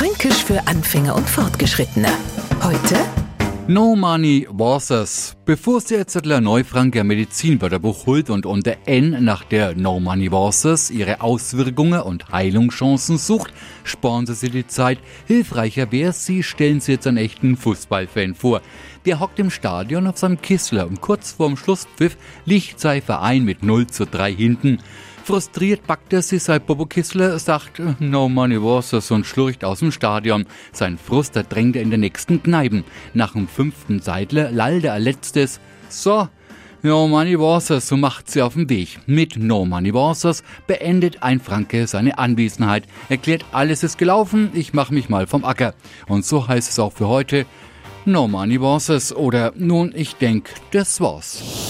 Fränkisch für Anfänger und Fortgeschrittene. Heute No Money Horses. Bevor Sie jetzt ein Neufranker Medizinwörterbuch holt und unter N nach der No Money Horses ihre Auswirkungen und Heilungschancen sucht, sparen Sie sich die Zeit. Hilfreicher wäre Sie, stellen Sie jetzt einen echten Fußballfan vor. Der hockt im Stadion auf seinem Kissler und kurz vorm Schlusspfiff liegt sein Verein mit 0 zu 3 hinten. Frustriert er sich sein Bobo Kissler, sagt No money was und schlurcht aus dem Stadion. Sein Frust drängt er in den nächsten Kneipen. Nach dem fünften Seidler lallt er letztes. So, No Money Warsers, so macht sie auf dem Weg. Mit No Money Warsers beendet ein Franke seine Anwesenheit, erklärt, alles ist gelaufen, ich mach mich mal vom Acker. Und so heißt es auch für heute. No Money Bosses oder nun, ich denk, das war's.